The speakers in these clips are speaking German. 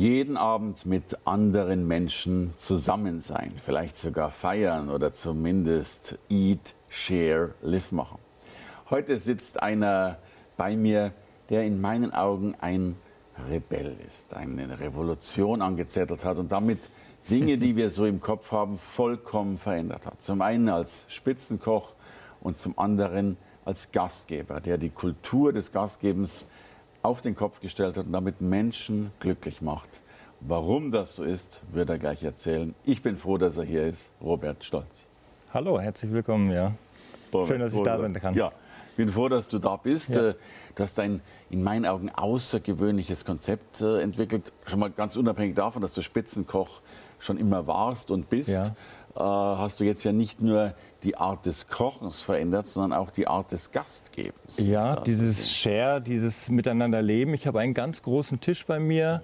Jeden Abend mit anderen Menschen zusammen sein, vielleicht sogar feiern oder zumindest eat, share, live machen. Heute sitzt einer bei mir, der in meinen Augen ein Rebell ist, eine Revolution angezettelt hat und damit Dinge, die wir so im Kopf haben, vollkommen verändert hat. Zum einen als Spitzenkoch und zum anderen als Gastgeber, der die Kultur des Gastgebens auf den Kopf gestellt hat und damit Menschen glücklich macht. Warum das so ist, wird er gleich erzählen. Ich bin froh, dass er hier ist, Robert Stolz. Hallo, herzlich willkommen, ja. Robert, Schön, dass ich da sein kann. Ja, ich bin froh, dass du da bist. Ja. Äh, du hast ein in meinen Augen außergewöhnliches Konzept äh, entwickelt. Schon mal ganz unabhängig davon, dass du Spitzenkoch schon immer warst und bist, ja. Äh, hast du jetzt ja nicht nur die Art des Kochens verändert, sondern auch die Art des Gastgebens. Ja, dieses Share, dieses Miteinanderleben. Ich habe einen ganz großen Tisch bei mir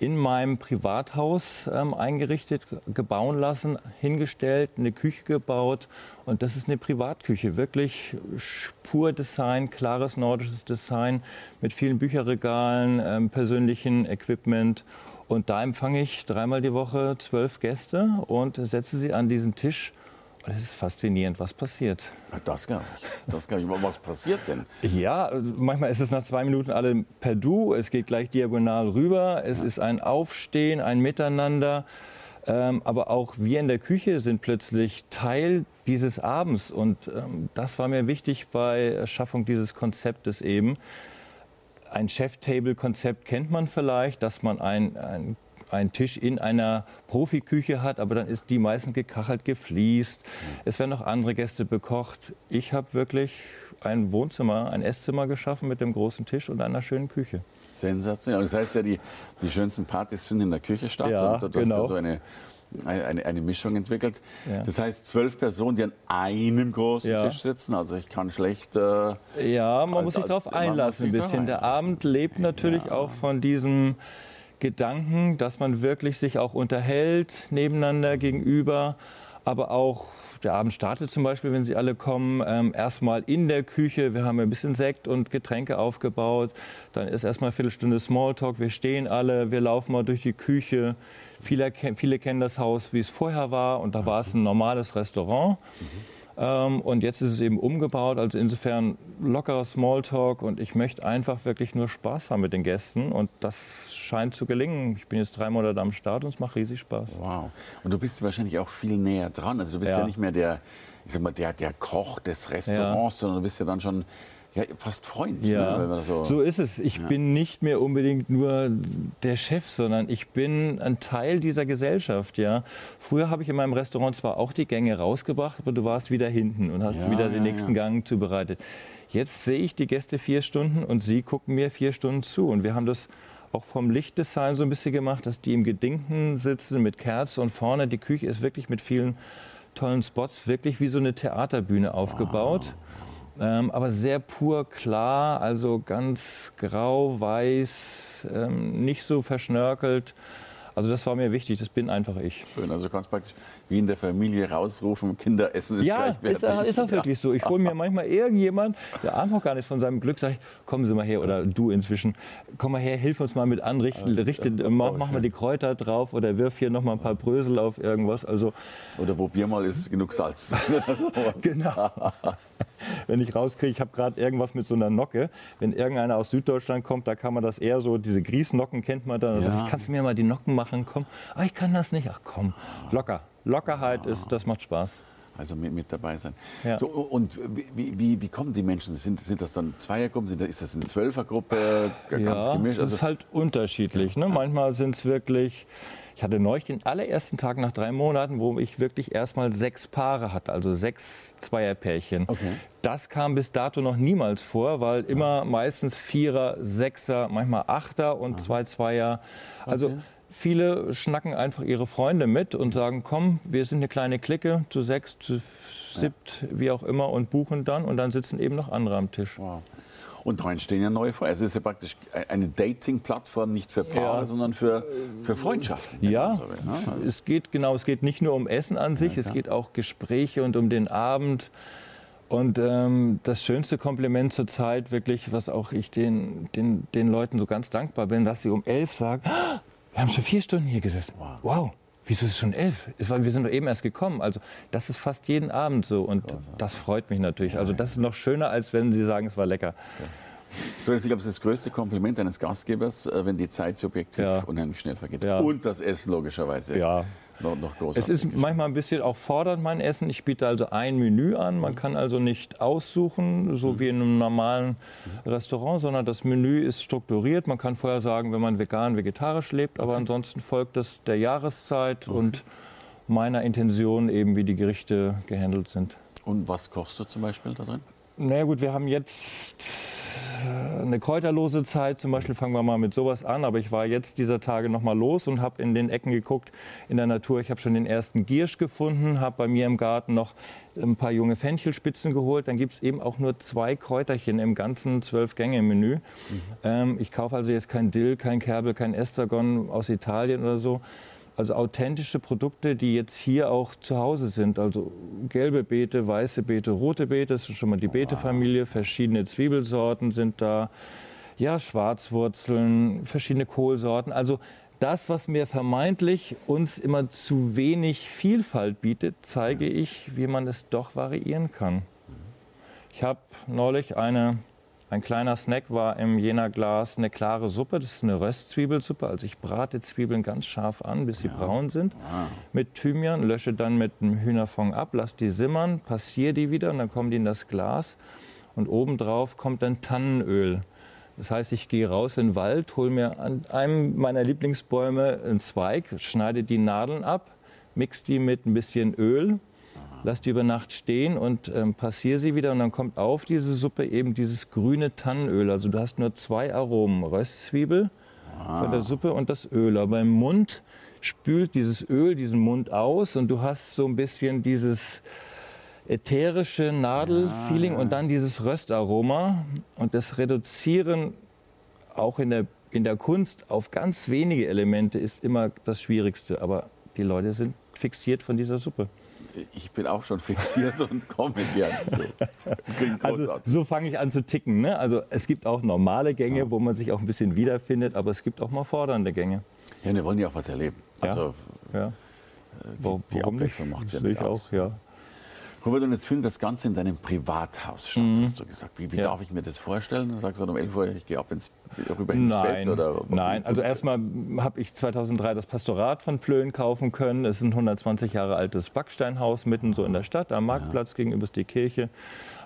in meinem Privathaus ähm, eingerichtet, gebauen lassen, hingestellt, eine Küche gebaut. Und das ist eine Privatküche, wirklich pur Design, klares nordisches Design mit vielen Bücherregalen, ähm, persönlichen Equipment. Und da empfange ich dreimal die Woche zwölf Gäste und setze sie an diesen Tisch es ist faszinierend, was passiert. Das gar nicht. Das gar nicht. Was passiert denn? Ja, manchmal ist es nach zwei Minuten alle per Du. Es geht gleich diagonal rüber. Es ja. ist ein Aufstehen, ein Miteinander. Ähm, aber auch wir in der Küche sind plötzlich Teil dieses Abends. Und ähm, das war mir wichtig bei Erschaffung dieses Konzeptes eben. Ein Chef-Table-Konzept kennt man vielleicht, dass man ein, ein einen Tisch in einer Profiküche hat, aber dann ist die meistens gekachelt, gefliest. Es werden noch andere Gäste bekocht. Ich habe wirklich ein Wohnzimmer, ein Esszimmer geschaffen mit dem großen Tisch und einer schönen Küche. Sensationell. Das heißt ja, die, die schönsten Partys finden in der Küche statt. Ja, und du genau. hast ja so eine, eine, eine Mischung entwickelt. Ja. Das heißt, zwölf Personen, die an einem großen ja. Tisch sitzen. Also ich kann schlecht. Äh, ja, man als, muss sich darauf einlassen ein bisschen. Der Abend lebt natürlich ja. auch von diesem Gedanken, dass man wirklich sich auch unterhält nebeneinander gegenüber, aber auch der Abend startet zum Beispiel, wenn Sie alle kommen, ähm, erstmal in der Küche. Wir haben ein bisschen Sekt und Getränke aufgebaut. Dann ist erstmal eine Viertelstunde Smalltalk. Wir stehen alle, wir laufen mal durch die Küche. Viele, viele kennen das Haus, wie es vorher war. Und da war es ein normales Restaurant. Mhm. Ähm, und jetzt ist es eben umgebaut. Also insofern lockerer Smalltalk. Und ich möchte einfach wirklich nur Spaß haben mit den Gästen. Und das scheint zu gelingen. Ich bin jetzt drei Monate am Start und es macht riesig Spaß. Wow. Und du bist wahrscheinlich auch viel näher dran. Also du bist ja, ja nicht mehr der, ich sag mal, der, der Koch des Restaurants, ja. sondern du bist ja dann schon ja, fast Freund. Ja, ne, so, so, ist es. Ich ja. bin nicht mehr unbedingt nur der Chef, sondern ich bin ein Teil dieser Gesellschaft. Ja. Früher habe ich in meinem Restaurant zwar auch die Gänge rausgebracht, aber du warst wieder hinten und hast ja, wieder den nächsten Gang zubereitet. Jetzt sehe ich die Gäste vier Stunden und sie gucken mir vier Stunden zu. Und wir haben das auch vom Lichtdesign so ein bisschen gemacht, dass die im Gedinken sitzen mit Kerzen und vorne die Küche ist wirklich mit vielen tollen Spots, wirklich wie so eine Theaterbühne aufgebaut. Wow. Ähm, aber sehr pur klar, also ganz grau, weiß, ähm, nicht so verschnörkelt. Also das war mir wichtig, das bin einfach ich. Schön, also du kannst praktisch wie in der Familie rausrufen, Kinderessen ist ja, gleichwertig. Ja, ist, ist auch wirklich so. Ich hole mir manchmal irgendjemand, der ahnt noch gar nicht von seinem Glück, sage ich, kommen Sie mal her, oder du inzwischen, komm mal her, hilf uns mal mit anrichten, richte, mach, mach mal die Kräuter drauf oder wirf hier noch mal ein paar Brösel auf irgendwas. Also, oder probier mal, ist genug Salz. genau. wenn ich rauskriege, ich habe gerade irgendwas mit so einer Nocke. Wenn irgendeiner aus Süddeutschland kommt, da kann man das eher so, diese Grießnocken kennt man dann. Also, ja. ich kannst du mir mal die Nocken machen? Komm. Ah, ich kann das nicht. Ach komm, locker. Lockerheit ist, das macht Spaß. Also mit, mit dabei sein. Ja. So, und wie, wie, wie kommen die Menschen? Sind, sind das dann Zweiergruppen? Sind, ist das eine Zwölfergruppe? Ganz ja, gemischt? Also, das ist halt unterschiedlich. Ne? Manchmal sind es wirklich ich hatte neulich den allerersten Tag nach drei Monaten, wo ich wirklich erstmal sechs Paare hatte, also sechs Zweierpärchen. Okay. Das kam bis dato noch niemals vor, weil immer meistens Vierer, Sechser, manchmal Achter und zwei Zweier. Also okay viele schnacken einfach ihre Freunde mit und sagen, komm, wir sind eine kleine Clique, zu sechs, zu siebt, ja. wie auch immer, und buchen dann. Und dann sitzen eben noch andere am Tisch. Wow. Und da entstehen ja neue Freunde. Also es ist ja praktisch eine Dating-Plattform nicht für Paare, ja. sondern für, für Freundschaften. Ja, so ne? es geht genau, es geht nicht nur um Essen an sich, ja, es geht auch Gespräche und um den Abend. Und ähm, das schönste Kompliment zur Zeit, wirklich, was auch ich den, den, den Leuten so ganz dankbar bin, dass sie um elf sagen, ah, wir haben schon vier Stunden hier gesessen. Wow. wow. Wieso ist es schon elf? wir sind doch eben erst gekommen. Also das ist fast jeden Abend so und das freut mich natürlich. Also das ist noch schöner, als wenn Sie sagen, es war lecker. Okay. Ich glaube, es ist das größte Kompliment eines Gastgebers, äh, wenn die Zeit subjektiv ja. unheimlich schnell vergeht. Ja. Und das Essen logischerweise. Ja, noch, noch Es ist manchmal ein bisschen auch fordernd, mein Essen. Ich biete also ein Menü an. Man kann also nicht aussuchen, so mhm. wie in einem normalen Restaurant, sondern das Menü ist strukturiert. Man kann vorher sagen, wenn man vegan, vegetarisch lebt, aber okay. ansonsten folgt das der Jahreszeit okay. und meiner Intention eben, wie die Gerichte gehandelt sind. Und was kochst du zum Beispiel da drin? Na naja, gut, wir haben jetzt eine kräuterlose Zeit. Zum Beispiel fangen wir mal mit sowas an. Aber ich war jetzt dieser Tage noch mal los und habe in den Ecken geguckt in der Natur. Ich habe schon den ersten Giersch gefunden, habe bei mir im Garten noch ein paar junge Fenchelspitzen geholt. Dann gibt es eben auch nur zwei Kräuterchen im ganzen Zwölf-Gänge-Menü. Mhm. Ähm, ich kaufe also jetzt kein Dill, kein Kerbel, kein Estragon aus Italien oder so, also authentische Produkte, die jetzt hier auch zu Hause sind. Also gelbe Beete, weiße Beete, rote Beete, das ist schon mal die Beetefamilie. Verschiedene Zwiebelsorten sind da. Ja, Schwarzwurzeln, verschiedene Kohlsorten. Also das, was mir vermeintlich uns immer zu wenig Vielfalt bietet, zeige ich, wie man es doch variieren kann. Ich habe neulich eine ein kleiner Snack war im Jena Glas eine klare Suppe. Das ist eine Röstzwiebelsuppe. Also ich brate Zwiebeln ganz scharf an, bis sie ja. braun sind. Wow. Mit Thymian, lösche dann mit einem Hühnerfond ab, lasse die simmern, passiere die wieder und dann kommen die in das Glas. Und obendrauf kommt dann Tannenöl. Das heißt, ich gehe raus in den Wald, hole mir an einem meiner Lieblingsbäume einen Zweig, schneide die Nadeln ab, mix die mit ein bisschen Öl lass die über Nacht stehen und ähm, passiere sie wieder und dann kommt auf diese Suppe eben dieses grüne Tannenöl. Also du hast nur zwei Aromen, Röstzwiebel ah. von der Suppe und das Öl. Aber im Mund spült dieses Öl diesen Mund aus und du hast so ein bisschen dieses ätherische Nadelfeeling ja. und dann dieses Röstaroma und das Reduzieren auch in der, in der Kunst auf ganz wenige Elemente ist immer das Schwierigste. Aber die Leute sind fixiert von dieser Suppe ich bin auch schon fixiert und komme gern. Also, so fange ich an zu ticken. Ne? Also es gibt auch normale Gänge, ja. wo man sich auch ein bisschen wiederfindet, aber es gibt auch mal fordernde Gänge. Ja, wir wollen ja auch was erleben. Also ja. ja. Äh, die, die Abwechslung macht es ja nicht aus. Auch, ja. Robert, und jetzt findet das Ganze in deinem Privathaus statt, mhm. hast du gesagt. Wie, wie ja. darf ich mir das vorstellen? Du sagst dann um 11 Uhr, ich gehe ab ins, rüber ins Nein. Bett? Oder, Nein, also erstmal habe ich 2003 das Pastorat von Plön kaufen können. Es ist ein 120 Jahre altes Backsteinhaus mitten so in der Stadt, am Marktplatz, ja. gegenüber ist die Kirche.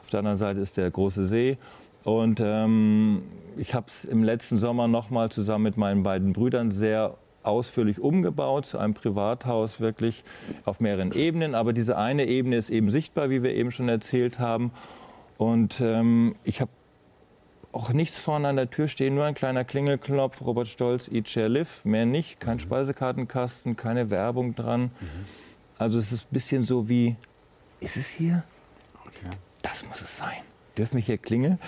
Auf der anderen Seite ist der große See. Und ähm, ich habe es im letzten Sommer nochmal zusammen mit meinen beiden Brüdern sehr ausführlich umgebaut zu einem Privathaus, wirklich auf mehreren Ebenen. Aber diese eine Ebene ist eben sichtbar, wie wir eben schon erzählt haben. Und ähm, ich habe auch nichts vorne an der Tür stehen, nur ein kleiner Klingelknopf, Robert Stolz, Eat, Share, Live, mehr nicht, kein mhm. Speisekartenkasten, keine Werbung dran. Mhm. Also es ist ein bisschen so wie, ist es hier? Okay. Das muss es sein dürfen wir hier klingeln?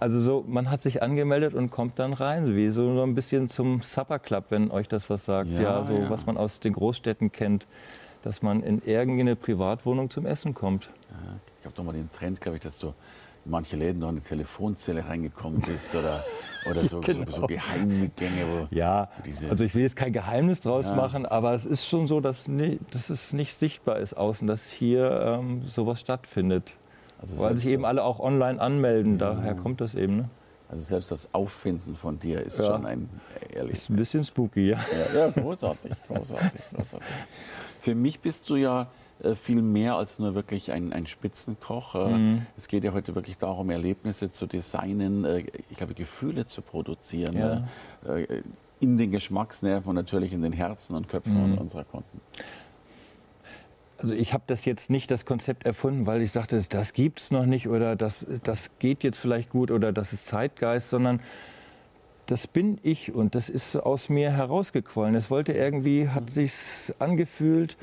Also so, man hat sich angemeldet und kommt dann rein, wie so, ein bisschen zum Supper Club, wenn euch das was sagt. Ja, ja so ja. was man aus den Großstädten kennt, dass man in irgendeine Privatwohnung zum Essen kommt. Ja, ich habe doch mal den Trend, glaube ich, dass du in manche Läden noch in eine Telefonzelle reingekommen bist oder, oder so, genau. so, so geheime Gänge. Wo ja, also ich will jetzt kein Geheimnis draus ja. machen, aber es ist schon so, dass, nie, dass es nicht sichtbar ist außen, dass hier ähm, sowas stattfindet. Also Weil sich eben alle auch online anmelden, ja. daher kommt das eben. Ne? Also selbst das Auffinden von dir ist ja. schon ein ehrliches. Ist ein bisschen spooky, ja. Ja, ja großartig, großartig, großartig. Für mich bist du ja äh, viel mehr als nur wirklich ein, ein Spitzenkoch. Äh, mhm. Es geht ja heute wirklich darum, Erlebnisse zu designen, äh, ich glaube, Gefühle zu produzieren. Ja. In den Geschmacksnerven und natürlich in den Herzen und Köpfen mhm. unserer Kunden. Also ich habe das jetzt nicht das Konzept erfunden, weil ich sagte, das gibt es noch nicht oder das, das geht jetzt vielleicht gut oder das ist Zeitgeist, sondern das bin ich und das ist aus mir herausgequollen. Es wollte irgendwie, hat mhm. sich angefühlt,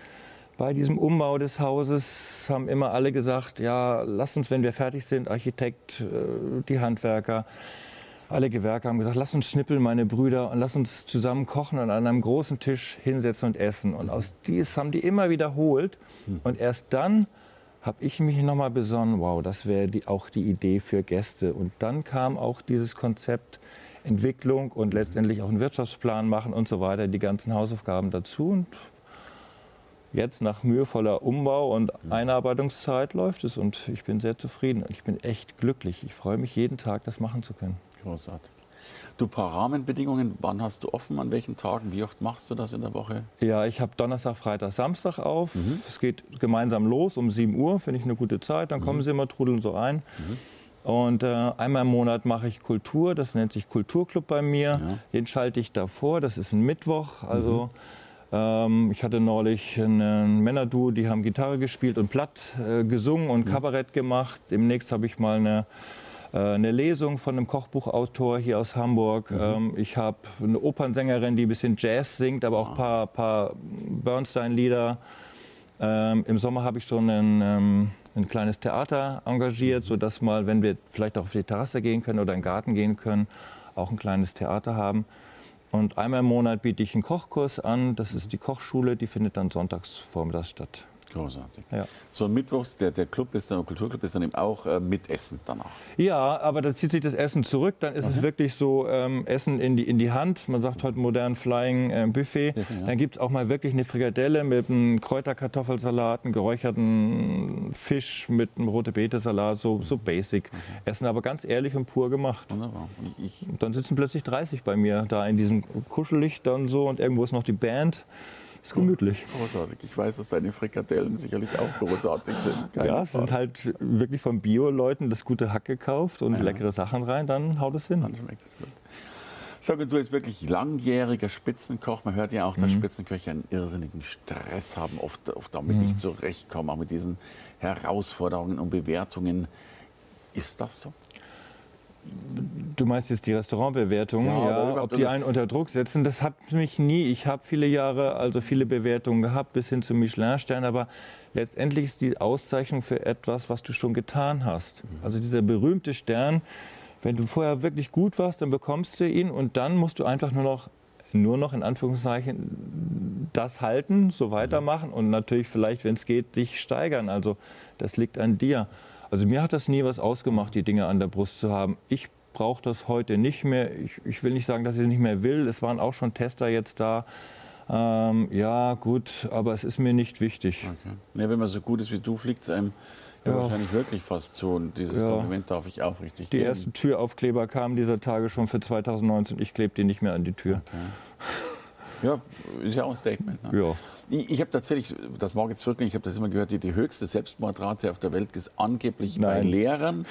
bei diesem Umbau des Hauses haben immer alle gesagt, ja, lass uns, wenn wir fertig sind, Architekt, äh, die Handwerker, alle Gewerke haben gesagt, lass uns schnippeln, meine Brüder, und lass uns zusammen kochen und an einem großen Tisch hinsetzen und essen. Und aus dies haben die immer wiederholt. Hm. Und erst dann habe ich mich nochmal besonnen, wow, das wäre die, auch die Idee für Gäste. Und dann kam auch dieses Konzept Entwicklung und letztendlich auch einen Wirtschaftsplan machen und so weiter, die ganzen Hausaufgaben dazu. Und jetzt nach mühevoller Umbau und Einarbeitungszeit läuft es und ich bin sehr zufrieden. Ich bin echt glücklich. Ich freue mich jeden Tag, das machen zu können. Großartig. Du, paar Rahmenbedingungen, wann hast du offen, an welchen Tagen, wie oft machst du das in der Woche? Ja, ich habe Donnerstag, Freitag, Samstag auf. Mhm. Es geht gemeinsam los um 7 Uhr, finde ich eine gute Zeit. Dann mhm. kommen sie immer, trudeln so rein. Mhm. Und äh, einmal im Monat mache ich Kultur, das nennt sich Kulturclub bei mir. Ja. Den schalte ich davor, das ist ein Mittwoch. Also mhm. ähm, ich hatte neulich ein Männerduo, die haben Gitarre gespielt und platt äh, gesungen und mhm. Kabarett gemacht. Demnächst habe ich mal eine eine Lesung von einem Kochbuchautor hier aus Hamburg. Mhm. Ähm, ich habe eine Opernsängerin, die ein bisschen Jazz singt, aber auch ein paar, paar Bernstein-Lieder. Ähm, Im Sommer habe ich schon ein, ähm, ein, kleines Theater engagiert, mhm. sodass mal, wenn wir vielleicht auch auf die Terrasse gehen können oder in den Garten gehen können, auch ein kleines Theater haben. Und einmal im Monat biete ich einen Kochkurs an. Das ist die Kochschule, die findet dann sonntags vormittags statt. Großartig. Ja. So Mittwochs, der, der Club ist dann, der Kulturclub ist dann eben auch äh, mit Essen danach. Ja, aber da zieht sich das Essen zurück. Dann ist okay. es wirklich so ähm, Essen in die, in die Hand. Man sagt heute modern Flying äh, Buffet. Ja. Dann gibt es auch mal wirklich eine Frikadelle mit einem Kräuterkartoffelsalat, einem geräucherten Fisch mit einem rote Beete-Salat, so, so basic. Okay. Essen aber ganz ehrlich und pur gemacht. Wunderbar. Ich, dann sitzen plötzlich 30 bei mir da in diesem Kuschellicht dann so und irgendwo ist noch die Band. Ist gemütlich. Großartig. Ich weiß, dass deine Frikadellen sicherlich auch großartig sind. Keine ja, es sind halt wirklich von Bio-Leuten das gute Hack gekauft und ja. leckere Sachen rein, dann haut es hin. Dann schmeckt es gut. Sag, du bist wirklich langjähriger Spitzenkoch. Man hört ja auch, dass mhm. Spitzenköche einen irrsinnigen Stress haben, oft, oft damit mhm. nicht zurechtkommen, auch mit diesen Herausforderungen und Bewertungen. Ist das so? Du meinst jetzt die Restaurantbewertungen, ja, ja ob die einen unter Druck setzen, das hat mich nie. Ich habe viele Jahre, also viele Bewertungen gehabt, bis hin zum Michelin-Stern, aber letztendlich ist die Auszeichnung für etwas, was du schon getan hast. Mhm. Also dieser berühmte Stern, wenn du vorher wirklich gut warst, dann bekommst du ihn und dann musst du einfach nur noch, nur noch in Anführungszeichen, das halten, so weitermachen und natürlich vielleicht, wenn es geht, dich steigern. Also das liegt an dir. Also mir hat das nie was ausgemacht, die Dinge an der Brust zu haben. Ich brauche das heute nicht mehr. Ich, ich, will nicht sagen, dass ich es nicht mehr will. Es waren auch schon Tester jetzt da. Ähm, ja, gut, aber es ist mir nicht wichtig. Okay. Ja, wenn man so gut ist wie du, fliegt es einem ja, ja, wahrscheinlich wirklich fast so. Und dieses ja. Kompliment darf ich aufrichtig Die geben. ersten Türaufkleber kamen dieser Tage schon für 2019. Ich klebe die nicht mehr an die Tür. Okay. Ja, ist ja auch ein Statement. Ne? Ja. Ich, ich habe tatsächlich, das mag jetzt wirklich, ich habe das immer gehört, die, die höchste Selbstmordrate auf der Welt ist angeblich Nein. bei Lehrern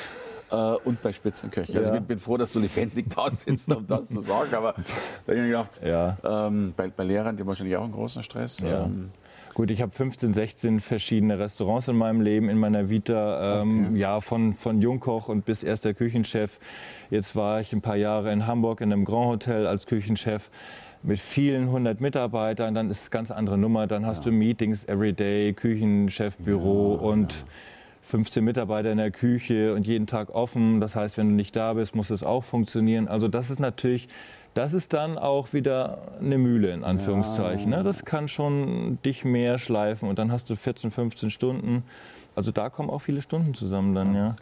äh, und bei Spitzenköchen. Also ja. Also ich bin, froh, dass du lebendig da sitzt, um das zu sagen. Aber da habe ich mir gedacht, ja. ähm, bei, bei, Lehrern, die haben wahrscheinlich auch einen großen Stress. Ja. Ähm, Gut, ich habe 15, 16 verschiedene Restaurants in meinem Leben, in meiner Vita. Ähm, okay. Ja, von, von Jungkoch und bis erster Küchenchef. Jetzt war ich ein paar Jahre in Hamburg in einem Grand Hotel als Küchenchef mit vielen hundert Mitarbeitern, dann ist es eine ganz andere Nummer. Dann hast ja. du Meetings everyday, Küchenchef, Büro ja, und ja. 15 Mitarbeiter in der Küche und jeden Tag offen. Das heißt, wenn du nicht da bist, muss es auch funktionieren. Also das ist natürlich, das ist dann auch wieder eine Mühle in Anführungszeichen. Ne? Das kann schon dich mehr schleifen und dann hast du 14, 15 Stunden. Also da kommen auch viele Stunden zusammen dann, ja.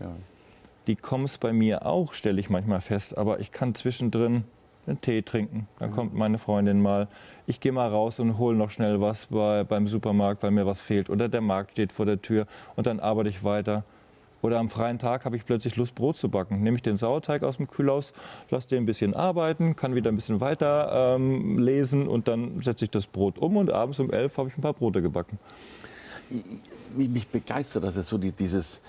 Die kommen es bei mir auch, stelle ich manchmal fest, aber ich kann zwischendrin einen Tee trinken. Dann mhm. kommt meine Freundin mal. Ich gehe mal raus und hole noch schnell was bei, beim Supermarkt, weil mir was fehlt. Oder der Markt steht vor der Tür und dann arbeite ich weiter. Oder am freien Tag habe ich plötzlich Lust, Brot zu backen. Nehme ich den Sauerteig aus dem Kühlhaus, lasse den ein bisschen arbeiten, kann wieder ein bisschen weiter ähm, lesen und dann setze ich das Brot um und abends um elf habe ich ein paar Brote gebacken. Mich begeistert das jetzt so dieses,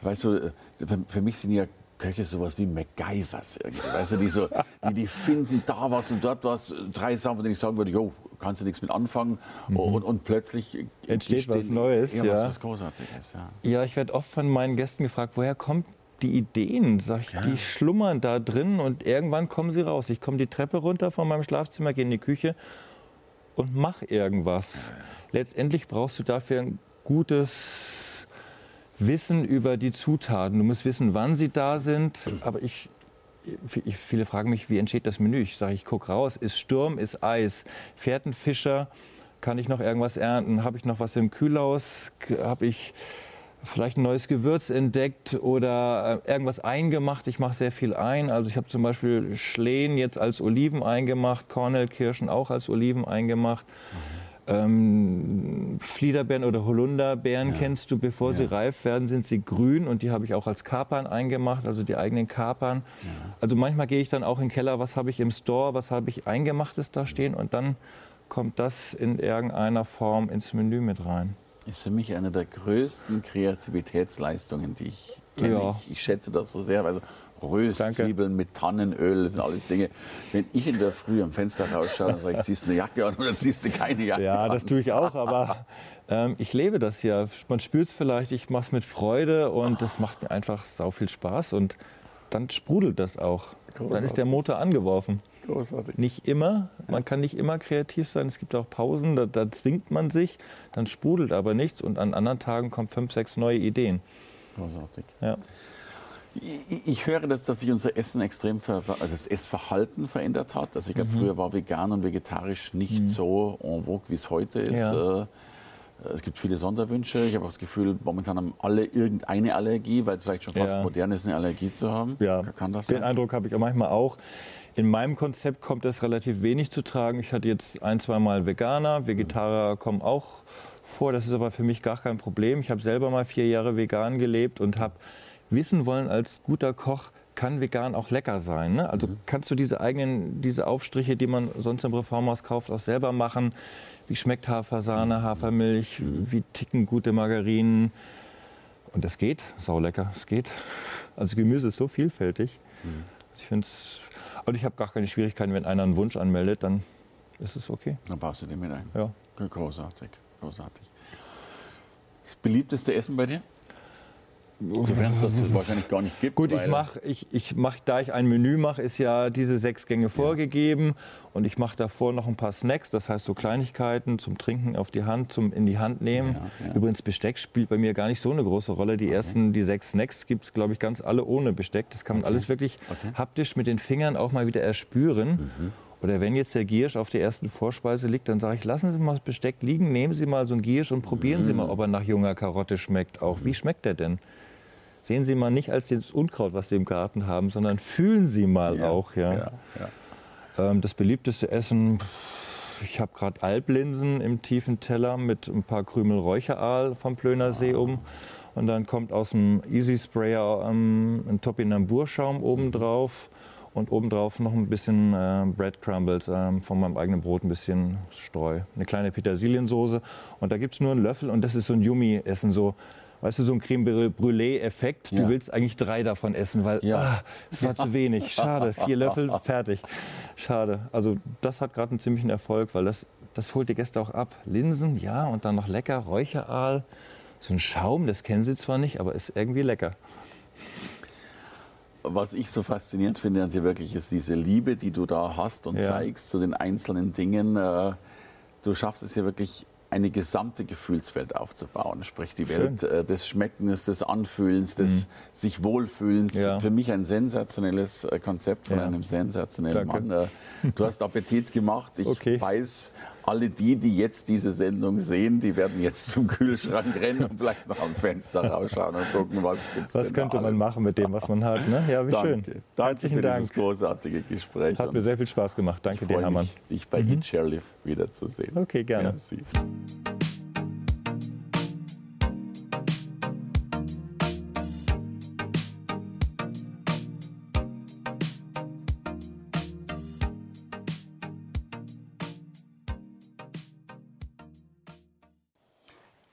weißt du, für, für mich sind ja Köche sowas wie MacGyvers irgendwie. Weißt du, die, so, die, die finden da was und dort was, drei Sachen, von denen ich sagen würde, jo, kannst du nichts mit anfangen. Mhm. Und, und, plötzlich entsteht was Neues. Ja, Was, was Großartiges. Ja, ja ich werde oft von meinen Gästen gefragt, woher kommt die Ideen, sag ich, ja. die schlummern da drin und irgendwann kommen sie raus. Ich komme die Treppe runter von meinem Schlafzimmer, gehe in die Küche und mach irgendwas. Letztendlich brauchst du dafür ein gutes Wissen über die Zutaten. Du musst wissen, wann sie da sind. Aber ich, viele fragen mich, wie entsteht das Menü? Ich sage, ich gucke raus, ist Sturm, ist Eis, fährt ein Fischer, kann ich noch irgendwas ernten? Habe ich noch was im Kühlhaus? Habe ich vielleicht ein neues Gewürz entdeckt oder äh, irgendwas eingemacht. Ich mache sehr viel ein. Also ich habe zum Beispiel Schlehen jetzt als Oliven eingemacht, Kornelkirschen auch als Oliven eingemacht. Mhm. Ähm, Fliederbeeren oder Holunderbeeren ja. kennst du, bevor ja. sie reif werden, sind sie grün und die habe ich auch als Kapern eingemacht, also die eigenen Kapern. Ja. Also manchmal gehe ich dann auch in den Keller, was habe ich im Store, was habe ich eingemachtes da stehen und dann kommt das in irgendeiner Form ins Menü mit rein ist für mich eine der größten Kreativitätsleistungen, die ich kenne. Ja. Ich, ich, schätze das so sehr. Also Röstzwiebeln mit Tannenöl, das sind alles Dinge. Wenn ich in der Früh am Fenster rausschaue, dann sage ich, ziehst du eine Jacke an oder ziehst du keine Jacke ja, an? Ja, das tue ich auch, aber ähm, ich lebe das ja. Man spürt es vielleicht, ich mache es mit Freude und das macht mir einfach sau viel Spaß und dann sprudelt das auch. Großartig. Dann ist der Motor angeworfen. Großartig. Nicht immer, man kann nicht immer kreativ sein. Es gibt auch Pausen, da, da, zwingt man sich, dann sprudelt aber nichts und an anderen Tagen kommen fünf, sechs neue Ideen. Großartig. Ja. Ich, ich höre, dass, dass sich unser Essen extrem, ver, also das Essverhalten verändert hat. Also ich glaube, mhm. früher war vegan und vegetarisch nicht mhm. so en vogue, wie es heute ist. Ja. Äh, es gibt viele Sonderwünsche. Ich habe auch das Gefühl, momentan haben alle irgendeine Allergie, weil es vielleicht schon fast ja. modern ist, eine Allergie zu haben. Ja, Kann das den sein? Eindruck habe ich manchmal auch. In meinem Konzept kommt das relativ wenig zu tragen. Ich hatte jetzt ein, zwei Mal Veganer, Vegetarier kommen auch vor. Das ist aber für mich gar kein Problem. Ich habe selber mal vier Jahre vegan gelebt und habe wissen wollen als guter Koch, kann vegan auch lecker sein. Ne? Also mhm. kannst du diese eigenen, diese Aufstriche, die man sonst im Reformhaus kauft, auch selber machen. Wie schmeckt Hafersahne, Hafermilch? Mhm. Wie ticken gute Margarinen? Und das geht, sau lecker, es geht. Also Gemüse ist so vielfältig. Mhm. Ich finde es und ich habe gar keine Schwierigkeiten, wenn einer einen Wunsch anmeldet, dann ist es okay. Dann baust du den mit ein. Ja. Großartig, großartig. Das beliebteste Essen bei dir? Sofern es das wahrscheinlich gar nicht gibt. Gut, ich mache, ich, ich mach, da ich ein Menü mache, ist ja diese sechs Gänge vorgegeben ja. und ich mache davor noch ein paar Snacks, das heißt so Kleinigkeiten zum Trinken auf die Hand, zum in die Hand nehmen. Ja, ja. Übrigens Besteck spielt bei mir gar nicht so eine große Rolle. Die okay. ersten, die sechs Snacks gibt es, glaube ich, ganz alle ohne Besteck. Das kann man okay. alles wirklich okay. haptisch mit den Fingern auch mal wieder erspüren. Mhm. Oder wenn jetzt der Giersch auf der ersten Vorspeise liegt, dann sage ich, lassen Sie mal das Besteck liegen, nehmen Sie mal so einen Giersch und probieren mhm. Sie mal, ob er nach junger Karotte schmeckt. Auch wie schmeckt der denn? sehen Sie mal nicht als das Unkraut, was Sie im Garten haben, sondern fühlen Sie mal ja, auch. Ja. ja, ja. Ähm, das beliebteste Essen, ich habe gerade Alblinsen im tiefen Teller mit ein paar Krümel Räucheraal vom Plönersee um. Und dann kommt aus dem Easy Sprayer ähm, ein Topinamburschaum obendrauf und obendrauf noch ein bisschen äh, Bread Crumbles äh, von meinem eigenen Brot, ein bisschen Streu, eine kleine Petersiliensoße. Und da gibt es nur einen Löffel und das ist so ein Yummy-Essen, so weißt du, so ein Creme Brûlée-Effekt. Ja. Du willst eigentlich drei davon essen, weil ja. ah, es war zu wenig. Schade, vier Löffel, fertig. Schade. Also das hat gerade einen ziemlichen Erfolg, weil das, das holt die Gäste auch ab. Linsen, ja, und dann noch lecker, Räucheraal. So ein Schaum, das kennen sie zwar nicht, aber ist irgendwie lecker. Was ich so faszinierend finde an dir wirklich, ist diese Liebe, die du da hast und zeigst zu den einzelnen Dingen. Äh, du schaffst es ja wirklich eine gesamte Gefühlswelt aufzubauen. Sprich die Welt äh, des Schmeckens, des Anfühlens, des mhm. sich Wohlfühlens. Ja. Für mich ein sensationelles äh, Konzept von ja. einem sensationellen Danke. Mann. Du hast Appetit gemacht. Ich okay. weiß, alle die, die jetzt diese Sendung sehen, die werden jetzt zum Kühlschrank rennen und vielleicht noch am Fenster rausschauen und gucken, was gibt's Was könnte man machen mit dem, was man hat? Ne? Ja, wie Danke. schön. Danke Herzlichen für Dank. dieses großartige Gespräch. Hat mir sehr viel Spaß gemacht. Danke dir, Hermann. Mich, dich bei mhm. Eat Chairlift wiederzusehen. Okay, gerne. Merci.